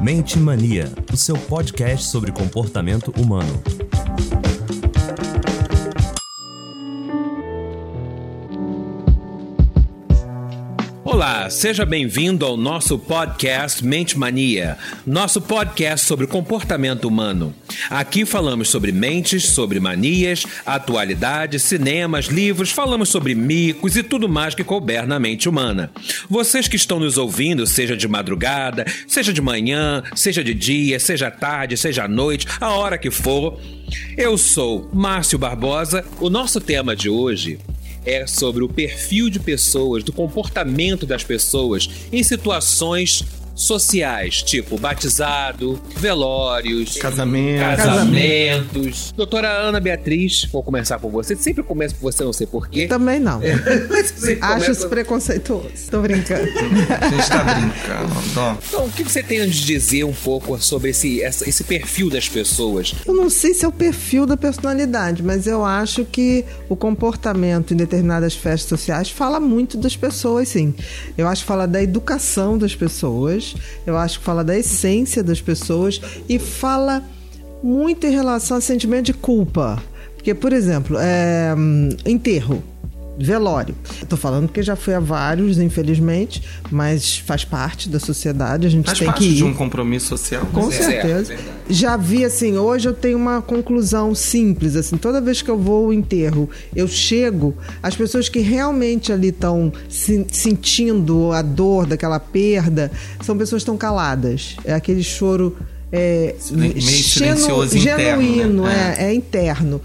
Mente Mania, o seu podcast sobre comportamento humano. Olá, seja bem-vindo ao nosso podcast Mente Mania, nosso podcast sobre comportamento humano. Aqui falamos sobre mentes, sobre manias, atualidades, cinemas, livros, falamos sobre micos e tudo mais que couber na mente humana. Vocês que estão nos ouvindo, seja de madrugada, seja de manhã, seja de dia, seja tarde, seja à noite, a hora que for, eu sou Márcio Barbosa. O nosso tema de hoje é sobre o perfil de pessoas, do comportamento das pessoas em situações sociais, tipo batizado, velórios, Casamento. casamentos. Doutora Ana Beatriz, vou começar por você. Sempre começo por você, não sei porquê. Também não. Você Acho isso preconceituoso. Tô brincando. A gente tá brincando. Então, o que você tem a dizer um pouco sobre esse, essa- esse perfil das pessoas? Eu não sei se é o perfil da personalidade, mas eu acho que o comportamento em determinadas festas sociais fala muito das pessoas, sim. Eu acho que fala da educação das pessoas, eu acho que fala da essência das pessoas e fala muito em relação ao sentimento de culpa. Porque, por exemplo, é, hum, enterro. Velório. Tô falando porque já fui a vários, infelizmente, mas faz parte da sociedade, a gente Faz tem parte que ir. de um compromisso social. Com É, certeza. verdade. Já vi assim, hoje eu tenho uma conclusão simples, assim, toda vez que eu vou ao enterro, eu chego, as pessoas que realmente ali estão sentindo a dor daquela perda, são pessoas que estão caladas. É aquele choro é, Meio silencioso interno, genuíno, né? é, é interno.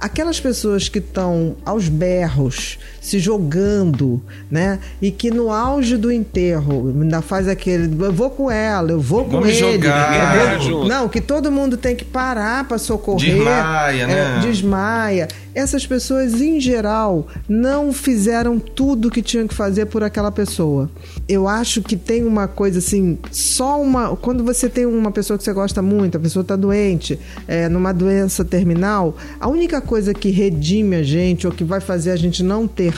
Aquelas pessoas que estão aos berros, se jogando, né? E que no auge do enterro ainda faz aquele. Eu vou com ela, eu vou com Vamos ele. jogar. junto. Não, que todo mundo tem que parar para socorrer. Desmaia, né? É, desmaia. Essas pessoas, em geral, não fizeram tudo o que tinham que fazer por aquela pessoa. Eu acho que tem uma coisa assim, só uma. Quando você tem uma pessoa que você gosta muito, a pessoa está doente, é, numa doença terminal, a única coisa que redime a gente ou que vai fazer a gente não ter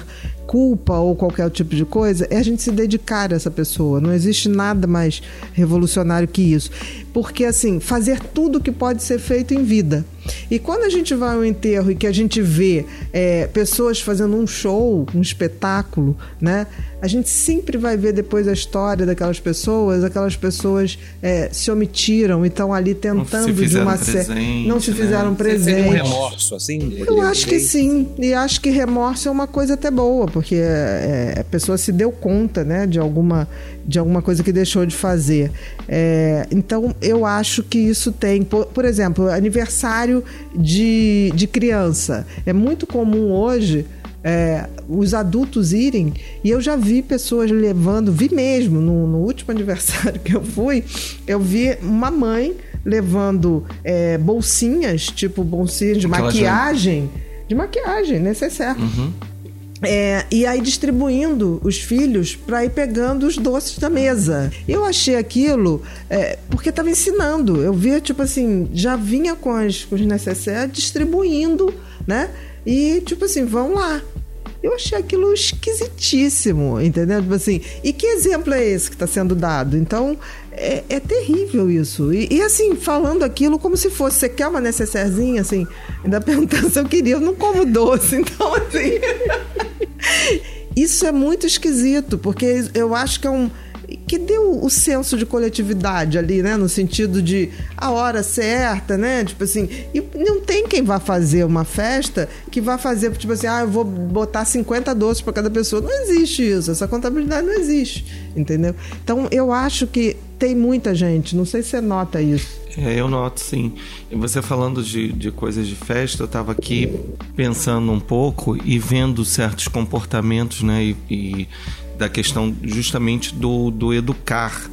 culpa ou qualquer tipo de coisa é a gente se dedicar a essa pessoa. Não existe nada mais revolucionário que isso. Porque, assim, fazer tudo que pode ser feito em vida. E quando a gente vai ao enterro e que a gente vê é, pessoas fazendo um show, um espetáculo, né? A gente sempre vai ver depois a história daquelas pessoas, aquelas pessoas é, se omitiram e estão ali tentando de uma cer- presente, Não se né? fizeram Você presente. um remorso, assim? Eu acho que sim, e acho que remorso é uma coisa até boa, porque é, a pessoa se deu conta, né, de alguma, de alguma coisa que deixou de fazer. É, então, eu acho que isso tem, por, por exemplo, aniversário de, de criança. É muito comum hoje é, os adultos irem, e eu já vi pessoas levando, vi mesmo, no, no último aniversário que eu fui, eu vi uma mãe levando é, bolsinhas, tipo bolsinhas de Aquela já- maquiagem, de maquiagem, necessário. É, e aí distribuindo os filhos para ir pegando os doces da mesa. Eu achei aquilo é, porque estava ensinando. Eu via, tipo assim, já vinha com, as, com os necessários distribuindo, né? E, tipo assim, vão lá. Eu achei aquilo esquisitíssimo, entendeu? Tipo assim, e que exemplo é esse que está sendo dado? Então, é, é terrível isso. E, e, assim, falando aquilo como se fosse, você quer uma necessairezinha, assim, ainda perguntando se eu queria, eu não como doce, então, assim. isso é muito esquisito, porque eu acho que é um. Que deu o senso de coletividade ali, né? No sentido de a hora certa, né? Tipo assim, e não tem quem vá fazer uma festa que vá fazer, tipo assim, ah, eu vou botar 50 doces para cada pessoa. Não existe isso, essa contabilidade não existe, entendeu? Então eu acho que tem muita gente, não sei se você nota isso. É, eu noto sim. Você falando de, de coisas de festa, eu estava aqui pensando um pouco e vendo certos comportamentos, né? E, e da questão justamente do, do educar.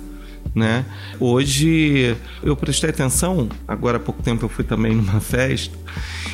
Né? Hoje eu prestei atenção, agora há pouco tempo eu fui também numa festa,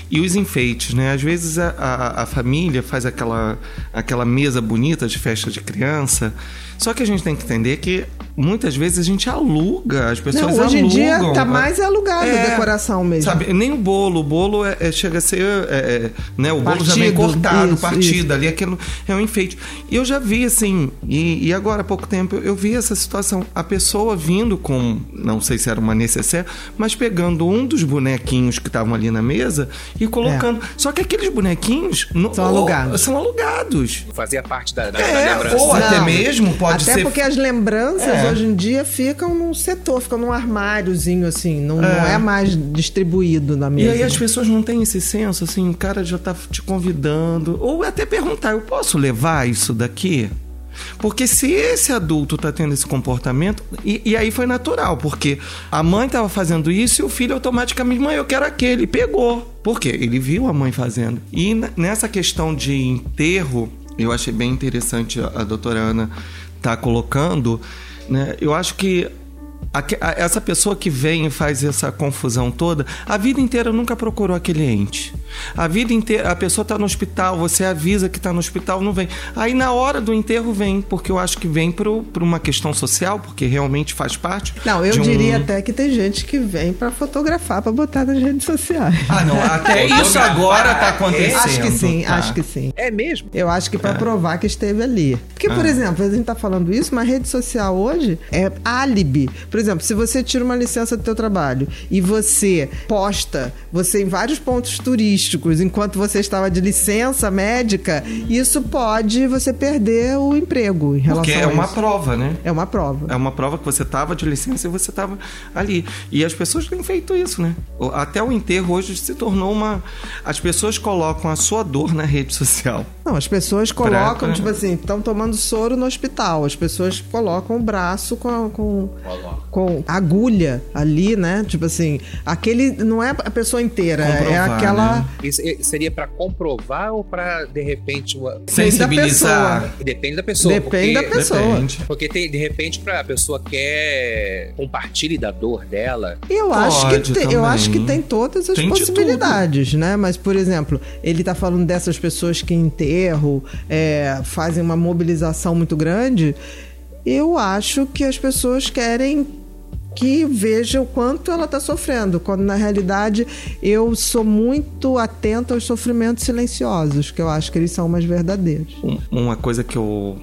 e os enfeites, né? Às vezes a, a, a família faz aquela, aquela mesa bonita de festa de criança, Só que a gente tem que entender que muitas vezes a gente aluga, as pessoas Não, hoje alugam. em dia tá mais alugado É, a decoração mesmo. Sabe, nem o bolo. O bolo é, é- chega a ser. é, é, né, o bolo já vem Partido, cortado, isso, partido ali, aquilo é um enfeite. E eu já vi assim, e, e agora há pouco tempo eu vi essa situação. A pessoa vindo com, não sei se era uma necessaire, mas pegando um dos bonequinhos que estavam ali na mesa e colocando. Só que aqueles bonequinhos no- São ou- alugados. São alugados. Fazia parte da, da, da É, lembrança. ou até Não, mesmo pode Até ser. porque as lembranças É. hoje em dia ficam num setor, ficam num armáriozinho, assim, não não É. é, mais distribuído na E mesa. aí as pessoas não têm esse senso, assim, o cara já tá te convidando. Ou até perguntar, eu posso levar isso daqui? Porque se esse adulto tá tendo esse comportamento, e, e aí foi natural, porque a mãe tava fazendo isso e o filho automaticamente, mãe, eu quero aquele, e pegou. Por quê? Ele viu a mãe fazendo. E nessa questão de enterro, eu achei bem interessante a, a doutora Ana tá colocando, né? Eu acho que Essa pessoa que vem e faz essa confusão toda, a vida inteira nunca procurou aquele ente. A vida inteira, a pessoa está no hospital, você avisa que está no hospital, não vem. Aí na hora do enterro vem, porque eu acho que vem por uma questão social, porque realmente faz parte. Não, eu de um- diria até que tem gente que vem pra fotografar, pra botar nas redes sociais. Ah, não, até isso agora tá acontecendo. acho que sim, tá? acho que sim. É mesmo? Eu acho que pra provar que esteve ali. Porque, por exemplo, a gente tá falando isso, mas rede social hoje é álibi. Por exemplo, se você tira uma licença do teu trabalho e você posta você em vários pontos turísticos enquanto você estava de licença médica, isso pode você perder o emprego em relação Porque é a uma isso. prova, né? É uma prova. É uma prova que você estava de licença e você estava ali. E as pessoas têm feito isso, né? Até o enterro hoje se tornou uma. As pessoas colocam a sua dor na rede social. Não, as pessoas colocam, Pra- tipo assim, estão tomando soro no hospital. As pessoas colocam o braço com, com, com agulha ali, né? Tipo assim, aquele não é a pessoa inteira, é Comprovar, aquela. né? Isso é- seria pra comprovar ou pra, de repente, uma... Sensibilizar. Depende da pessoa. Depende porque- da pessoa. Depende. Porque tem, de repente, pra, a pessoa quer compartilhe da dor dela. Eu acho, que Pode tem, eu acho que tem todas as Tem de possibilidades, né? Mas, por exemplo, ele tá falando dessas pessoas que em enterro é, fazem uma mobilização muito grande. Eu acho que as pessoas querem que veja o quanto ela está sofrendo, quando na realidade eu sou muito atenta aos sofrimentos silenciosos, que eu acho que eles são mais verdadeiros. Um- Uma coisa que eu.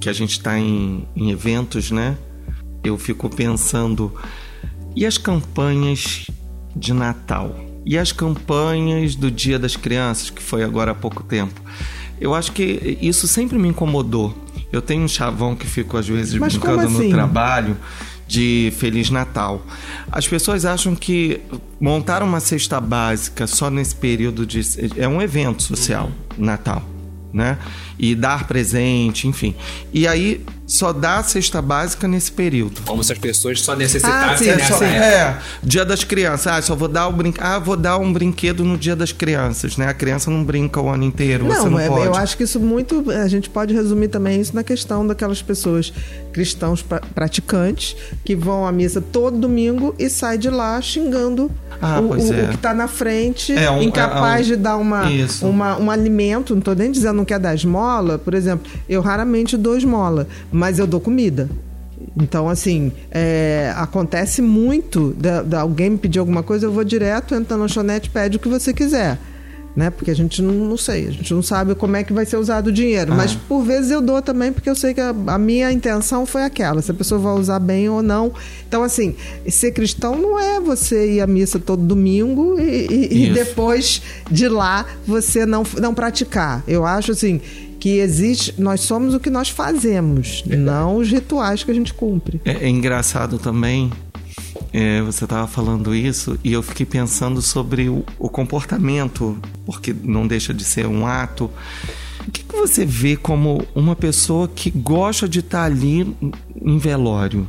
que a gente está em, em eventos, né? Eu fico pensando. E as campanhas de Natal? E as campanhas do Dia das Crianças, que foi agora há pouco tempo? Eu acho que isso sempre me incomodou. Eu tenho um chavão que fico às vezes Mas brincando como no assim? trabalho de Feliz Natal. As pessoas acham que montar uma cesta básica só nesse período de é um evento social, Natal, né? E dar presente, enfim. E aí só dá a cesta básica nesse período. Como se as pessoas só Ah, necessitassem sim, É, nessa só- época. é, dia das crianças. Ah, só vou dar o brin... Ah, vou dar um brinquedo no dia das crianças, né? A criança não brinca o ano inteiro, você Não, não é- pode. eu acho que isso muito. A gente pode resumir também isso na questão daquelas pessoas cristãos pra- praticantes que vão à missa todo domingo e saem de lá xingando Ah, o, o- é. o que está na frente, É, um- incapaz é um- de dar uma, Isso. uma- um alimento. Não estou nem dizendo não quer dar esmola, por exemplo, eu raramente dou esmola, mas eu dou comida. Então, assim, é, acontece muito da alguém me pedir alguma coisa, eu vou direto, entra na lanchonete, pede o que você quiser. Né? Porque a gente não, não sei, a gente não sabe como é que vai ser usado o dinheiro. Mas por vezes eu dou também, porque eu sei que a, a minha intenção foi aquela, se a pessoa vai usar bem ou não. Então, assim, ser cristão não é você ir à missa todo domingo e, e- e depois de lá você não, não praticar. Eu acho assim que existe, nós somos o que nós fazemos, não os rituais que a gente cumpre. É, é engraçado também, é, você estava falando isso, e eu fiquei pensando sobre o, o comportamento, porque não deixa de ser um ato. O que, que você vê como uma pessoa que gosta de estar ali em velório?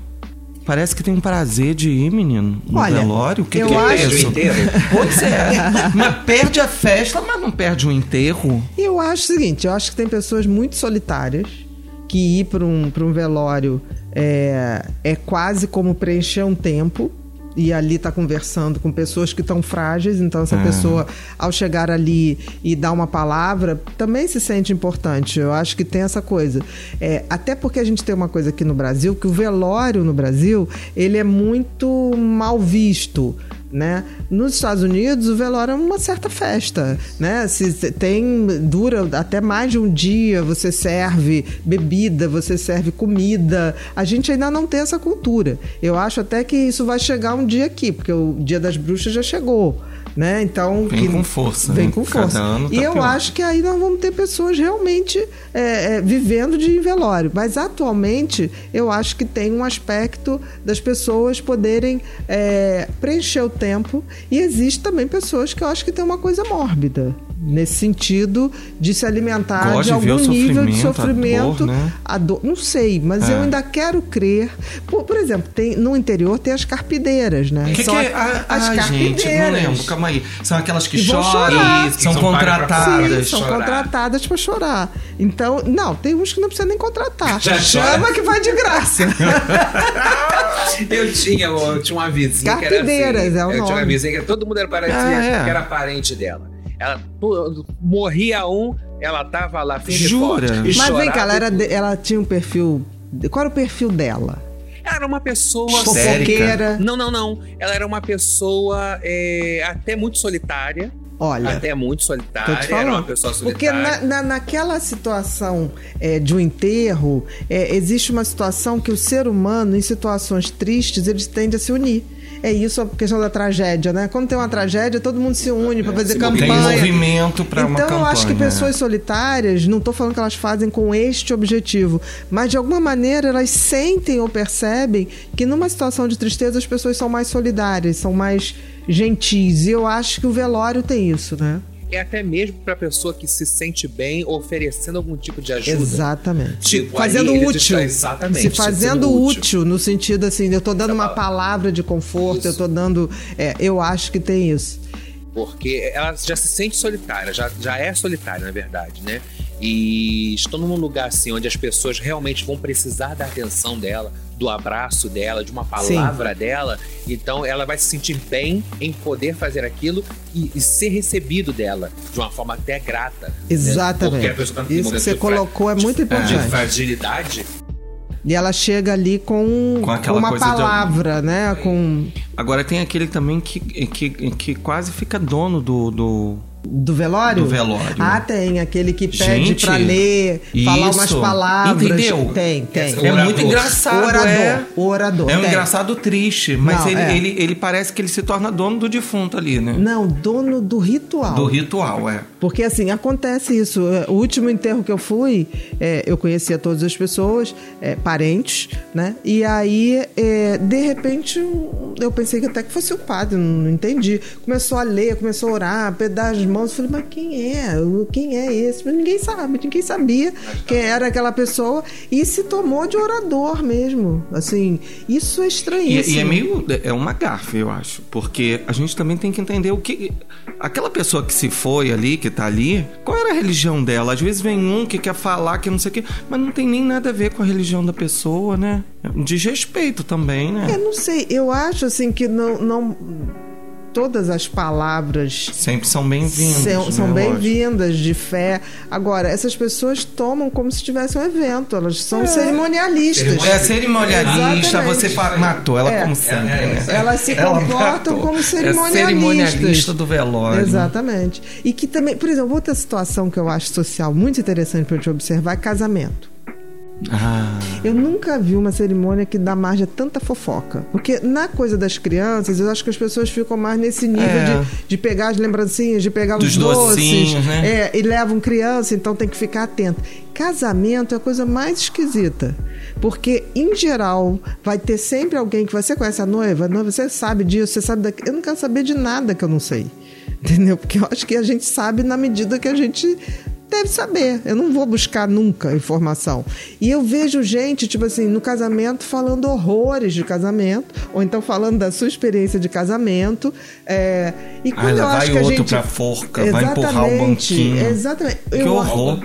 Parece que tem um prazer de ir, menino, no Olha, velório. O que, eu que é acho- o isso? enterro. Pois é. mas perde a festa, mas não perde o enterro. Eu acho o seguinte, eu acho que tem pessoas muito solitárias que ir para um, pra um velório é, é quase como preencher um tempo, e ali está conversando com pessoas que estão frágeis, então essa é. pessoa, ao chegar ali e dar uma palavra, também se sente importante. Eu acho que tem essa coisa. É, até porque a gente tem uma coisa aqui no Brasil, que o velório no Brasil, ele é muito mal visto né? Nos Estados Unidos, o velório é uma certa festa, né? Se tem dura até mais de um dia, você serve bebida, você serve comida. A gente ainda não tem essa cultura. Eu acho até que isso vai chegar um dia aqui, porque o Dia das Bruxas já chegou né? Então vem que, com força, vem né? com força. Tá e eu pior. acho que aí nós vamos ter pessoas realmente é, é, vivendo de velório. Mas atualmente eu acho que tem um aspecto das pessoas poderem é, preencher o tempo e existe também pessoas que eu acho que tem uma coisa mórbida nesse sentido de se alimentar Gosto de algum de nível de sofrimento. A dor, né? a dor, não sei, mas é. eu ainda quero crer. Por, por, exemplo, tem, no interior tem as carpideiras, né? Que São que é? a, as carpideiras. Gente, não lembro, calma aí. São aquelas que, que choram, isso, são, são contratadas. Sim, são chorar. contratadas para chorar. Então, não, tem uns que não precisa nem contratar. Já Chama chora. que vai de graça. eu tinha, eu tinha uma vizinha Carpideiras, que era assim, é o eu nome. tinha uma vizinha que todo mundo era parente, ah, é. que era parente dela. Ela morria um, ela tava lá firme Jura? Forte, Mas vem cá, ela, era de, ela tinha um perfil. Qual era o perfil dela? Ela era uma pessoa fofoqueira. Não, não, não. Ela era uma pessoa é, até muito solitária. Olha, até muito solitária, era uma pessoa solitária. Porque na, na, naquela situação é, de um enterro, é, existe uma situação que o ser humano, em situações tristes, eles tende a se unir é isso a questão da tragédia, né? Quando tem uma tragédia, todo mundo se une para fazer campanha. Tem movimento para então, uma campanha. Então, eu acho que pessoas solitárias, não estou falando que elas fazem com este objetivo, mas de alguma maneira elas sentem ou percebem que numa situação de tristeza as pessoas são mais solidárias, são mais gentis. E eu acho que o velório tem isso, né? É até mesmo para a pessoa que se sente bem oferecendo algum tipo de ajuda. Exatamente. Tipo, fazendo útil. exatamente. Se fazendo útil, útil, no sentido assim, eu estou dando uma palavra de conforto, isso. eu estou dando. É, eu acho que tem isso. Porque ela já se sente solitária, já, já é solitária, na verdade, né? E estou num lugar assim onde as pessoas realmente vão precisar da atenção dela, do abraço dela, de uma palavra Sim. dela. Então ela vai se sentir bem em poder fazer aquilo e, e ser recebido dela de uma forma até grata. Né? Exatamente. Né? Isso que você colocou é muito importante. De fragilidade. E ela chega ali com, com, uma palavra, de... né? Com... Agora tem aquele também que, que, que quase fica dono do, do do velório? Do velório. Ah, tem. Aquele que pede para ler, isso. falar umas palavras. Entendeu? Tem, tem. É muito engraçado. O orador. É, o orador. É um tem. engraçado triste, mas Não, ele, é. ele, ele parece que ele se torna dono do defunto ali, né? Não, dono do ritual. Do ritual, é. Porque assim, acontece isso. O último enterro que eu fui, é, eu conhecia todas as pessoas, é, parentes, né? E aí, é, de repente, eu pensei que até que fosse o padre, não, entendi. Começou a ler, começou a orar, pedaços mãos. Eu falei, mas quem é? Quem é esse? Mas ninguém sabe, ninguém sabia quem era aquela pessoa e se tomou de orador mesmo. Assim, isso é estranhíssimo. E, e é meio. É uma gafe, eu acho. Porque a gente também tem que entender o que. Aquela pessoa que se foi ali, que tá ali, qual era a religião dela? Às vezes vem um que quer falar que não sei o quê, mas não tem nem nada a ver com a religião da pessoa, né? Desrespeito também, né? Eu não sei, eu acho assim que não, não todas as palavras sempre são bem-vindas. São, são né? bem-vindas de fé. Agora, essas pessoas tomam como se tivesse um evento, elas são é. cerimonialistas. É cerimonialista, você matou ela é. como sempre. Né? Elas se comportam ela como cerimonialistas. É cerimonialista do velório. Exatamente. E que também, por exemplo, outra situação que eu acho social muito interessante para gente observar é casamento. Ah. Eu nunca vi uma cerimônia que dá margem a tanta fofoca. Porque na coisa das crianças, eu acho que as pessoas ficam mais nesse nível é. de, de pegar as lembrancinhas, de pegar Dos os doces. Né? É, e levam criança, então tem que ficar atento. Casamento é a coisa mais esquisita. Porque, em geral, vai ter sempre alguém que você conhece a noiva, a noiva, você sabe disso, você sabe daquilo. Eu não quero saber de nada que eu não sei. Entendeu? Porque eu acho que a gente sabe na medida que a gente deve saber. Eu não vou buscar nunca informação. E eu vejo gente, tipo assim, no casamento falando horrores de casamento, ou então falando da sua experiência de casamento. É, e quando ah, eu acho vai que a gente. pra forca, exatamente, vai empurrar o banquinho. Exatamente. Que eu, horror.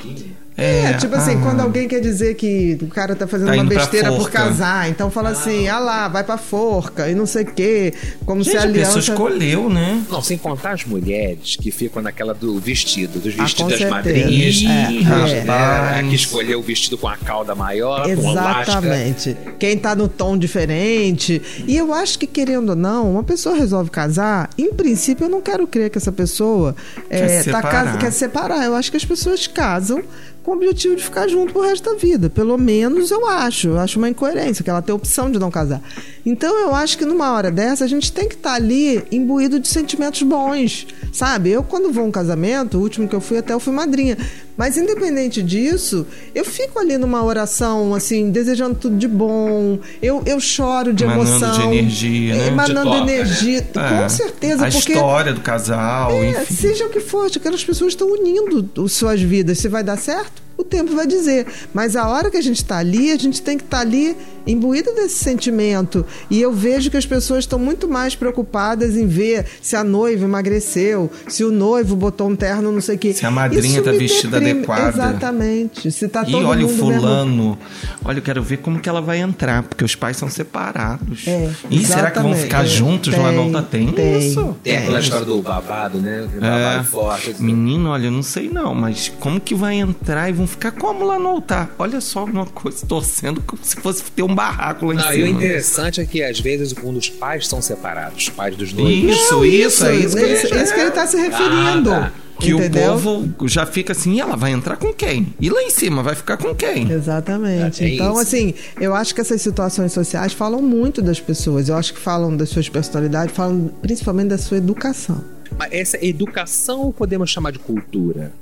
É, tipo assim, ah, quando alguém quer dizer que o cara tá fazendo Tá uma besteira por casar, então fala assim, ah lá, vai pra forca e não sei o quê, como se Gente, a a pessoa aliança... escolheu, né? Não, sem contar as mulheres que ficam naquela do vestido, dos Ah, vestidos com das madrinhas. É, é. que escolheu o vestido com a cauda maior. Exatamente. Quem tá no tom diferente. E eu acho que, querendo ou não, uma pessoa resolve casar, em princípio, eu não quero crer que essa pessoa é, Quer tá separar. cas- quer separar. Eu acho que as pessoas casam com o objetivo de ficar junto pro resto da vida. Pelo menos eu acho. Eu acho uma incoerência, que ela tem a opção de não casar. Então eu acho que numa hora dessa a gente tem que estar ali imbuído de sentimentos bons. Sabe? Eu, quando vou a um casamento, o último que eu fui até eu fui madrinha. Mas independente disso, eu fico ali numa oração, assim, desejando tudo de bom. Eu, eu choro de Emanando emoção. de energia, né? Emanando De energia. É. Com certeza, A porque. história do casal, É, enfim. seja o que for, aquelas pessoas estão unindo as suas vidas. Se vai dar certo, o tempo vai dizer. Mas a hora que a gente está ali, a gente tem que estar ali imbuído desse sentimento. E eu vejo que as pessoas estão muito mais preocupadas em ver se a noiva emagreceu, se o noivo botou um terno, não sei o quê. Se a madrinha tá me vestida deprime. adequada. Exatamente. Se tá E todo olha o mundo mesmo- fulano. Olha, eu quero ver como que ela vai entrar, porque os pais são separados. É, e será que vão exatamente. ficar É, juntos lá? Não tá tem, tem, tem. isso. Tem aquela É. história do babado, né? Babado forte. assim. Menino, olha, eu não sei não, mas como que vai entrar e vão ficar como lá no altar? Olha só uma coisa, torcendo como se fosse ter um barraco lá em Não, e o cima. interessante é que às vezes quando os pais são separados, os pais dos noivos. Isso, Não, isso, é isso que, isso, isso que ele está se referindo. Ah, tá. que o entendeu? povo já fica assim, e ela vai entrar com quem? E lá em cima vai ficar com quem? Exatamente. É então, isso. assim, eu acho que essas situações sociais falam muito das pessoas. Eu acho que falam das suas personalidades, falam principalmente da sua educação. Mas essa educação ou podemos chamar de cultura?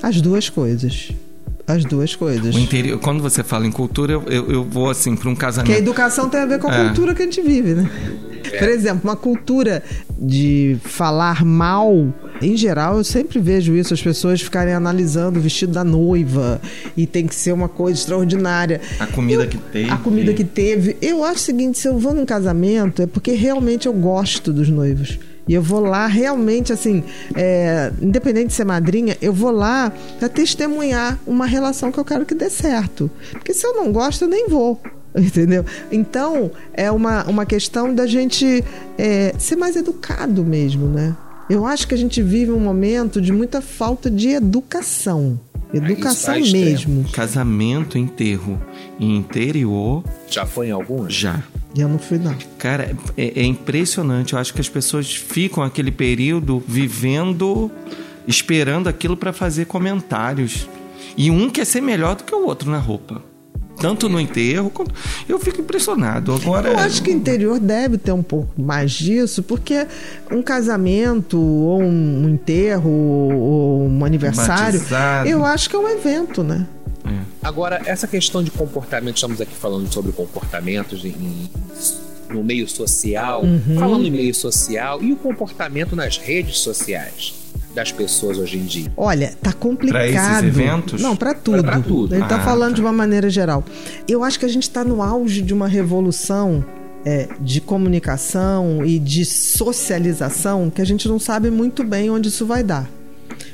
As duas coisas. As duas coisas. O interior, quando você fala em cultura, eu, eu, eu vou assim para um Porque a casamento. educação tem a ver com a É. cultura que a gente vive, né? Por exemplo, uma cultura de falar mal, em geral, eu sempre vejo isso, as pessoas ficarem analisando o vestido da noiva e tem que ser uma coisa extraordinária. A comida Eu- que teve. A comida que teve. Eu acho o seguinte, se eu vou num casamento, é porque realmente eu gosto dos noivos. E eu vou lá realmente, assim, é, independente de ser madrinha, eu vou lá pra testemunhar uma relação que eu quero que dê certo. Porque se eu não gosto, eu nem vou. Entendeu? Então, é uma, uma questão da gente é, ser mais educado mesmo, né? Eu acho que a gente vive um momento de muita falta de educação. Educação tá extremo. mesmo. Casamento, enterro em interior, Já foi em alguns? já. E eu não fui, não. Cara, é, é impressionante. Eu acho que as pessoas ficam aquele período vivendo, esperando aquilo para fazer comentários. E um quer ser melhor do que o outro na roupa. Tanto no enterro quanto. Eu fico impressionado. Agora. Eu acho que o interior deve ter um pouco mais disso, porque um casamento, ou um enterro, ou um aniversário, Batizado. eu acho que é um evento, né? Agora, essa questão de comportamento, estamos aqui falando sobre comportamentos em- no meio social, Uhum. falando em meio social e o comportamento nas redes sociais das pessoas hoje em dia. Olha, tá complicado. Pra esses eventos? Não, pra tudo. Pra tudo. Ele tá Ah, falando tá. de uma maneira geral. Eu acho que a gente tá no auge de uma revolução é, de comunicação e de socialização que a gente não sabe muito bem onde isso vai dar.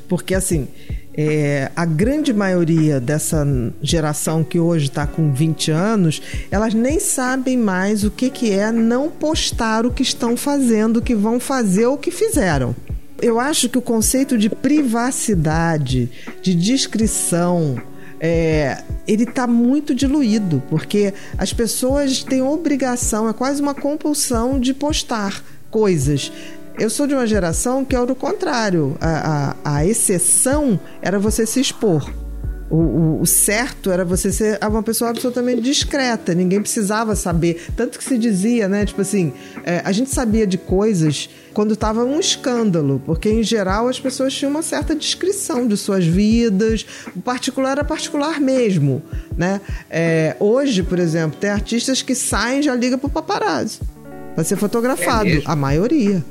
Porque, assim, é, a grande maioria dessa geração que hoje está com 20 anos, elas nem sabem mais o que, que é não postar o que estão fazendo, o que vão fazer ou o que fizeram. Eu acho que o conceito de privacidade, de discrição, é, ele está muito diluído, porque as pessoas têm obrigação, é quase uma compulsão de postar coisas. Eu sou de uma geração que era o contrário. A, a, a exceção era você se expor. O, o- o certo era você ser uma pessoa absolutamente discreta, ninguém precisava saber. Tanto que se dizia, né? Tipo assim, é, a gente sabia de coisas quando estava um escândalo, porque em geral as pessoas tinham uma certa descrição de suas vidas, o particular era particular mesmo, né? É, hoje, por exemplo, tem artistas que saem e já ligam pro paparazzi para ser fotografado, É a maioria.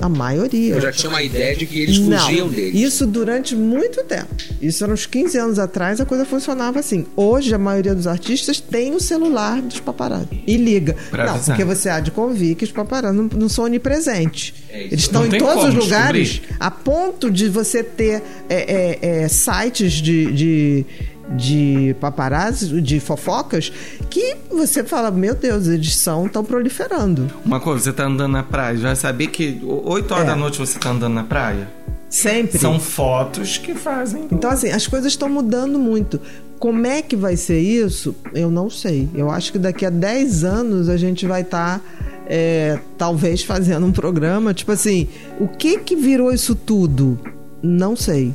A maioria. Eu já tinha uma ideia de que eles Não, fugiam deles. Isso durante muito tempo. Isso era uns 15 anos atrás, a coisa funcionava assim. Hoje, a maioria dos artistas tem o celular dos paparazzi e liga. Pra não, avisar. porque você há de convir que os paparazzi não, não são onipresentes. É isso. Eles estão Não em todos os lugares, descobrir. a ponto de você ter é, é, é, sites de, de de paparazzi, de fofocas, que você fala, meu Deus, eles são tão proliferando. Uma coisa, você tá andando na praia, já saber que 8 horas é. da noite você tá andando na praia? Sempre. São fotos que fazem. Então, assim, as coisas estão mudando muito. Como é que vai ser isso? Eu não sei. Eu acho que daqui a 10 anos a gente vai estar. Tá, é, talvez fazendo um programa, tipo assim, o que que virou isso tudo? Não sei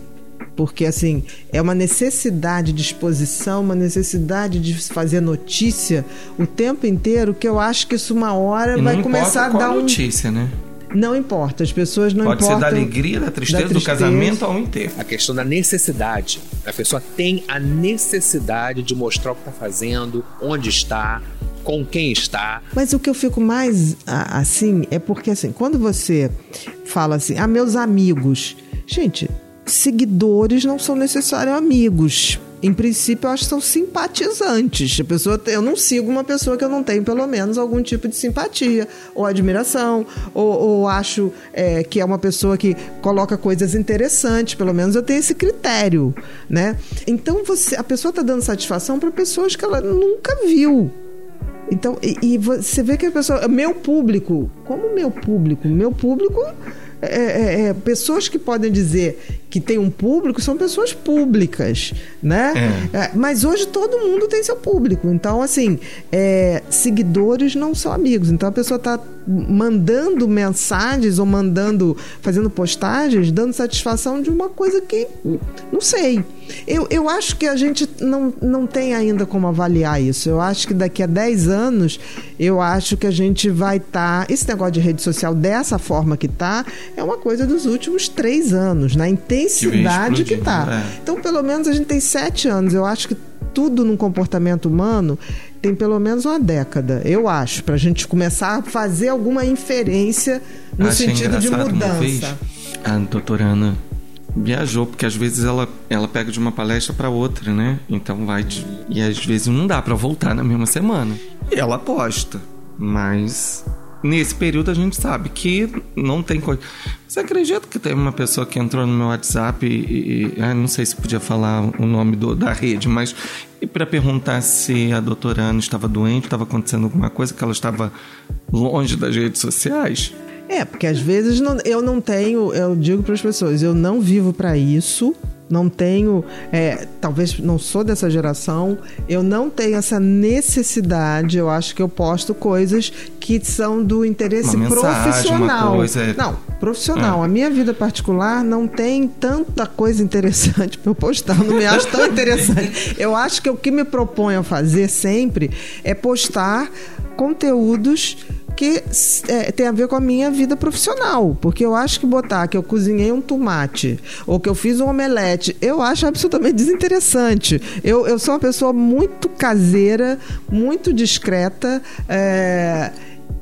porque assim é uma necessidade de exposição, uma necessidade de fazer notícia o tempo inteiro que eu acho que isso uma hora vai começar a dar um notícia, né? Não importa, as pessoas não Pode importam. Pode ser da alegria, da tristeza, da tristeza, do casamento ao enterro. A questão da necessidade. A pessoa tem a necessidade de mostrar o que está fazendo, onde está, com quem está. Mas o que eu fico mais assim é porque assim, quando você fala assim, ah, meus amigos. Gente, seguidores não são necessários amigos. Em princípio, eu acho que são simpatizantes. A pessoa, eu não sigo uma pessoa que eu não tenho pelo menos algum tipo de simpatia ou admiração, ou, ou acho é, que é uma pessoa que coloca coisas interessantes. Pelo menos eu tenho esse critério, né? Então você, a pessoa está dando satisfação para pessoas que ela nunca viu. Então, e, e, você vê que a pessoa, meu público, como meu público, meu público é, é, é, pessoas que podem dizer que tem um público são pessoas públicas, né? É. é mas hoje todo mundo tem seu público. Então, assim, é, seguidores não são amigos. Então a pessoa está mandando mensagens ou mandando, fazendo postagens, dando satisfação de uma coisa que não sei. Eu, eu acho que a gente não, não tem ainda como avaliar isso. Eu acho que daqui a 10 anos, eu acho que a gente vai estar. Tá, esse negócio de rede social dessa forma que está, é uma coisa dos últimos três anos, na intensidade que está. É. Então, pelo menos, a gente tem sete anos. Eu acho que tudo no comportamento humano tem pelo menos uma década, eu acho, para a gente começar a fazer alguma inferência no sentido de mudança. Vez, a doutora Ana viajou, porque às vezes ela, ela pega de uma palestra para outra, né? Então vai. De, e às vezes não dá para voltar na mesma semana. E ela posta, mas nesse período a gente sabe que não tem coisa. Você acredita que teve uma pessoa que entrou no meu WhatsApp e, e ah, não sei se podia falar o nome do, da rede, mas para perguntar se a doutora Ana estava doente, estava acontecendo alguma coisa, que ela estava longe das redes sociais? É, porque às vezes não, eu não tenho, eu digo para as pessoas, eu não vivo para isso não tenho, é, talvez não sou dessa geração, eu não tenho essa necessidade. Eu acho que eu posto coisas que são do interesse uma mensagem, profissional. Coisa... É- não, profissional. É. A minha vida particular não tem tanta coisa interessante para eu postar. Não me acho tão interessante. Eu acho que o que me proponho a fazer sempre é postar conteúdos que é, tem a ver com a minha vida profissional. Porque eu acho que botar que eu cozinhei um tomate ou que eu fiz um omelete, eu acho absolutamente desinteressante. Eu, eu sou uma pessoa muito caseira, muito discreta. É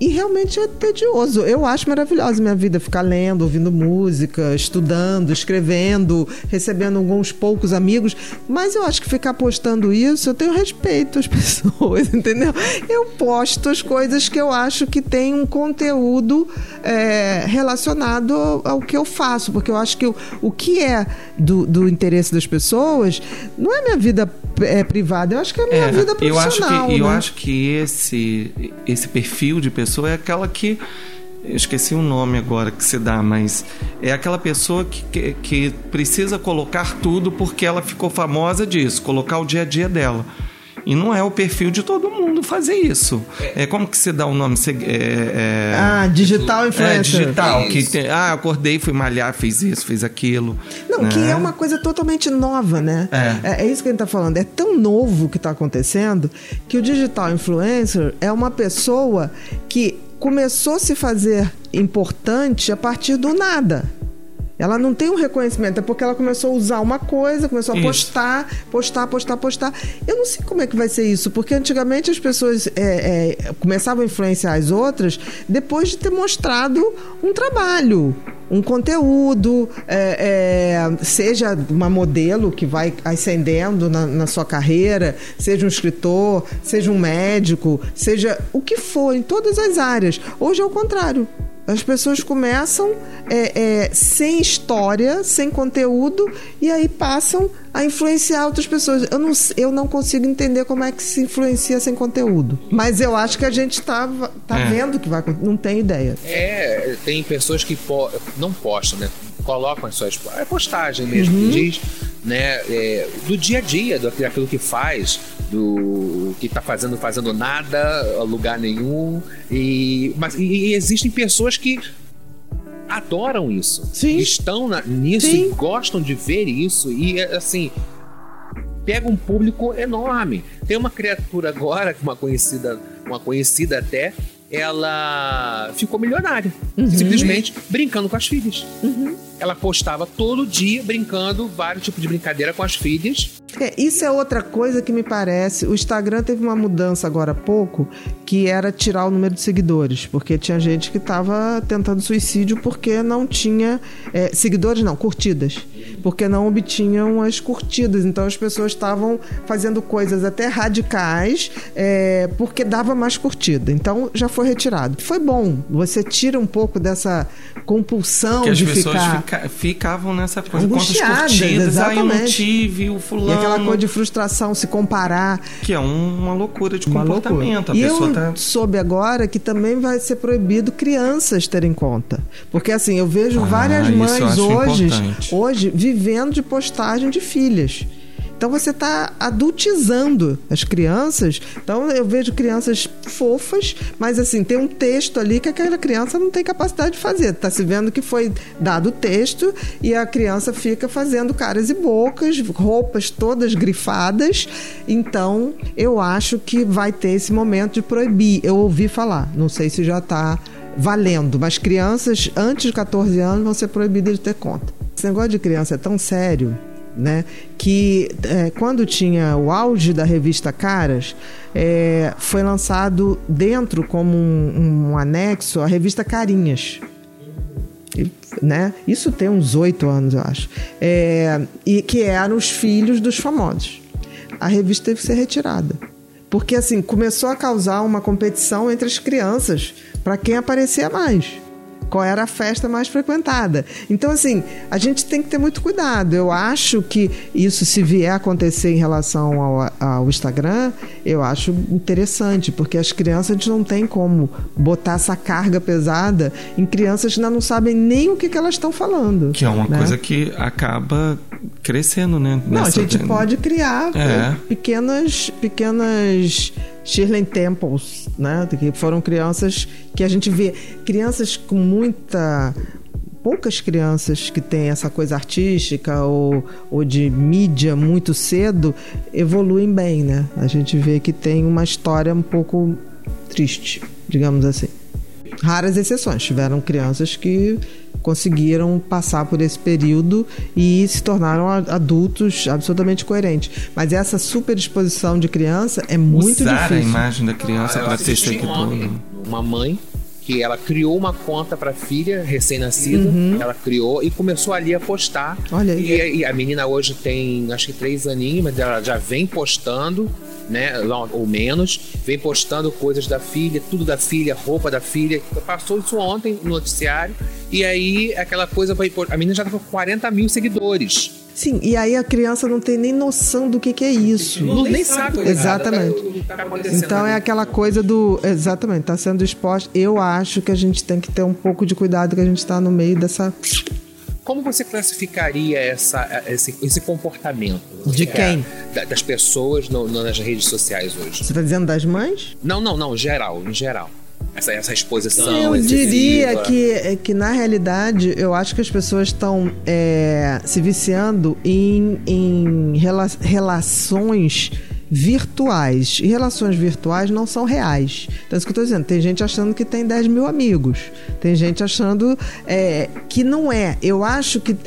e realmente é tedioso. Eu acho maravilhosa minha vida ficar lendo, ouvindo música, estudando, escrevendo, recebendo alguns poucos amigos. Mas eu acho que ficar postando isso, eu tenho respeito às pessoas, entendeu? Eu posto as coisas que eu acho que tem um conteúdo é, relacionado ao, que eu faço, porque eu acho que o, o que é do, do interesse das pessoas não é minha vida é, privada, eu acho que é minha é, vida profissional. Eu acho que, né? eu acho que esse, esse perfil de pessoa é aquela que eu esqueci o nome agora que se dá, mas é aquela pessoa que, que, que, precisa colocar tudo porque ela ficou famosa disso, colocar o dia a dia dela. E não é o perfil de todo mundo fazer isso. É como que se dá o nome? É, é, ah, digital influencer. É, digital. Que tem, ah, acordei, fui malhar, fiz isso, fiz aquilo. Não, né? que é uma coisa totalmente nova, né? É. é. é isso que a gente tá falando. É tão novo o que está acontecendo que o digital influencer é uma pessoa que começou a se fazer importante a partir do nada. Ela não tem um reconhecimento, é porque ela começou a usar uma coisa, começou a isso. postar, postar, postar, postar. Eu não sei como é que vai ser isso, porque antigamente as pessoas é, é, começavam a influenciar as outras depois de ter mostrado um trabalho um conteúdo, é, é, seja uma modelo que vai ascendendo na, na, sua carreira, seja um escritor, seja um médico, seja o que for, em todas as áreas. Hoje é o contrário. As pessoas começam é, é, sem história, sem conteúdo, e aí passam a influenciar outras pessoas. Eu não, eu não consigo entender como é que se influencia sem conteúdo. Mas eu acho que a gente está tá é. vendo que vai Não tem ideia. É, tem pessoas que po não postam, né? Colocam as suas. É postagem mesmo, uhum. que diz, né? É, do dia a dia, do, daquilo que faz, do que está fazendo, fazendo nada, lugar nenhum. E, mas, e, e existem pessoas que adoram isso. Sim. Estão na, nisso Sim. e gostam de ver isso. E assim, pega um público enorme. Tem uma criatura agora, uma conhecida, uma conhecida até, ela ficou milionária. Uhum. Simplesmente brincando com as filhas. Uhum. Ela postava todo dia brincando, vários tipos de brincadeira com as filhas. É, isso é outra coisa que me parece. O Instagram teve uma mudança agora há pouco, que era tirar o número de seguidores, porque tinha gente que estava tentando suicídio porque não tinha. É, seguidores não, curtidas. Porque não obtinham as curtidas. Então as pessoas estavam fazendo coisas até radicais é, porque dava mais curtida. Então já foi retirado. Foi bom. Você tira um pouco dessa compulsão de as pessoas ficar. Fica, ficavam nessa coisa. Curtidas? Exatamente. Ah, eu não tive o fulano. E aquela coisa de frustração, se comparar. Que é uma loucura de uma comportamento. Loucura. A e pessoa eu tá... soube agora que também vai ser proibido crianças terem conta. Porque assim, eu vejo ah, várias mães hoje, hoje vivendo de postagem de filhas. Então você está adultizando as crianças. Então eu vejo crianças fofas, mas assim, tem um texto ali que aquela criança não tem capacidade de fazer. Está se vendo que foi dado o texto e a criança fica fazendo caras e bocas, roupas todas grifadas. Então eu acho que vai ter esse momento de proibir. Eu ouvi falar, não sei se já está valendo, mas crianças antes de 14 anos vão ser proibidas de ter conta. Esse negócio de criança é tão sério né? Que é, quando tinha o auge da revista Caras, é, foi lançado dentro como um, um, anexo a revista Carinhas. Né? Isso tem uns oito anos, eu acho. É, e que eram os filhos dos famosos. A revista teve que ser retirada. Porque assim, começou a causar uma competição entre as crianças para quem aparecia mais qual era a festa mais frequentada. Então, assim, a gente tem que ter muito cuidado. Eu acho que isso, se vier a acontecer em relação ao, ao Instagram, eu acho interessante, porque as crianças a gente não tem como botar essa carga pesada em crianças que ainda não sabem nem o que, que elas estão falando. Que é uma né? coisa que acaba crescendo, né? Não, a gente pode criar é. pequenas, pequenas Shirley Temples, né? Que foram crianças que a gente vê crianças com muita poucas crianças que têm essa coisa artística ou, ou de mídia muito cedo evoluem bem, né? A gente vê que tem uma história um pouco triste, digamos assim. Raras exceções, tiveram crianças que conseguiram passar por esse período e se tornaram adultos absolutamente coerentes. Mas essa superexposição de criança é muito Usar difícil. a imagem da criança ah, para ter seguidor. Uma mãe que ela criou uma conta para filha recém-nascida, uhum. ela criou e começou ali a postar. Olha aí. E, e, a menina hoje tem acho que três aninhos, mas ela já vem postando, né, ou menos, vem postando coisas da filha, tudo da filha, roupa da filha. Passou isso ontem no noticiário e aí aquela coisa vai a menina já tá com 40 mil seguidores. Sim, e aí a criança não tem nem noção do que, que é isso. Não, nem sabe. Exatamente. Tá então é aquela coisa do. Exatamente, está sendo exposto. Eu acho que a gente tem que ter um pouco de cuidado que a gente está no meio dessa. Como você classificaria essa, esse, esse comportamento? De quem? das pessoas no, nas redes sociais hoje. Você está dizendo das mães? Não, não, não, geral, em geral essa, essa exposição. Eu diria que, é que, na realidade, eu acho que as pessoas estão é, se viciando em, em rela relações virtuais. E relações virtuais não são reais. Então, é isso que eu estou dizendo. Tem gente achando que tem 10 mil amigos. Tem gente achando é, que não é. Eu acho que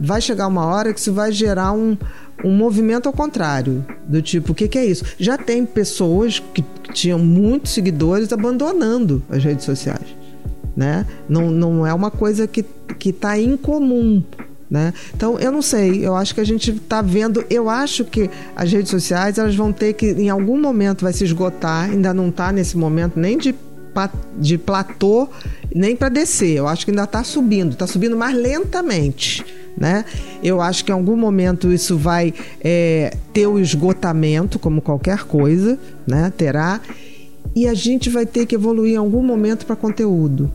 vai chegar uma hora que isso vai gerar um um movimento ao contrário, do tipo, o que, que, é isso? Já tem pessoas que tinham muitos seguidores abandonando as redes sociais, né? Não, não é uma coisa que está incomum, né? Então, eu não sei, eu acho que a gente está vendo, eu acho que as redes sociais elas vão ter que, em algum momento, vai se esgotar, ainda não está nesse momento nem de de platô nem para descer. Eu acho que ainda está subindo, está subindo mais lentamente. Né? Eu acho que em algum momento isso vai é, ter o esgotamento, como qualquer coisa, né? terá, e a gente vai ter que evoluir em algum momento para conteúdo.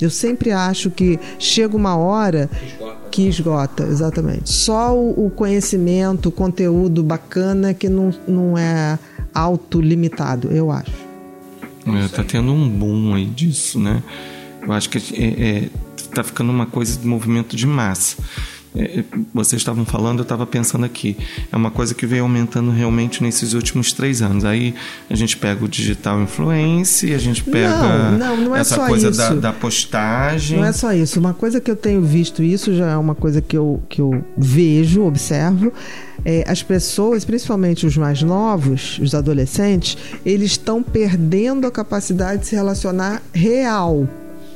Eu sempre acho que chega uma hora que esgota, exatamente. Só o, conhecimento, o conteúdo bacana que não, não é autolimitado, eu acho. É, tá tendo um boom aí disso, né? Eu acho que é, é, tá ficando uma coisa de movimento de massa. É, vocês estavam falando, eu estava pensando aqui. É uma coisa que veio aumentando realmente nesses últimos três anos. Aí a gente pega o digital influence, a gente pega não, não, não é essa coisa da, da, postagem. Não é só isso. Uma coisa que eu tenho visto, isso já é uma coisa que eu, que eu vejo, observo. É, as pessoas, principalmente os mais novos, os adolescentes, eles estão perdendo a capacidade de se relacionar real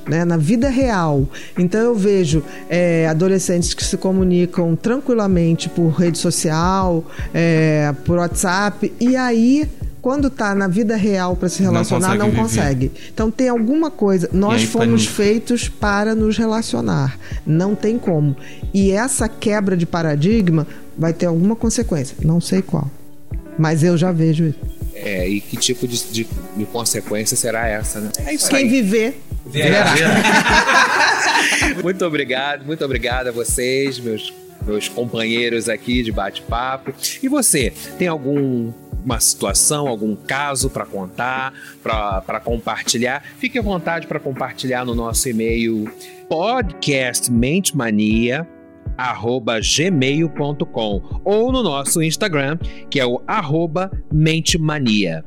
né, na vida real. Então eu vejo é, adolescentes que se comunicam tranquilamente por rede social, é, por WhatsApp, e aí quando está na vida real para se relacionar, não consegue. Não consegue. Então tem alguma coisa. Nós fomos feitos para nos relacionar. Não tem como. E essa quebra de paradigma vai ter alguma consequência. Não sei qual. Mas eu já vejo isso. É, e que tipo de, de, de consequência será essa, né? É isso Quem aí. viver Verá. muito obrigado, muito obrigado a vocês, meus, meus companheiros aqui de bate-papo. E você, tem algum uma situação, algum caso para contar, para compartilhar, fique à vontade para compartilhar no nosso e-mail podcastmentemania@gmail.com ou no nosso Instagram, que é o arroba mentemania.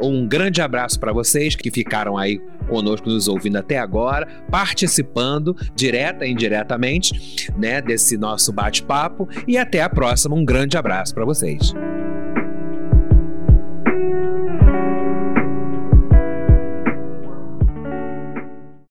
Um grande abraço para vocês que ficaram aí conosco nos ouvindo até agora, participando direta e indiretamente, né, desse nosso bate-papo e até a próxima. Um grande abraço para vocês.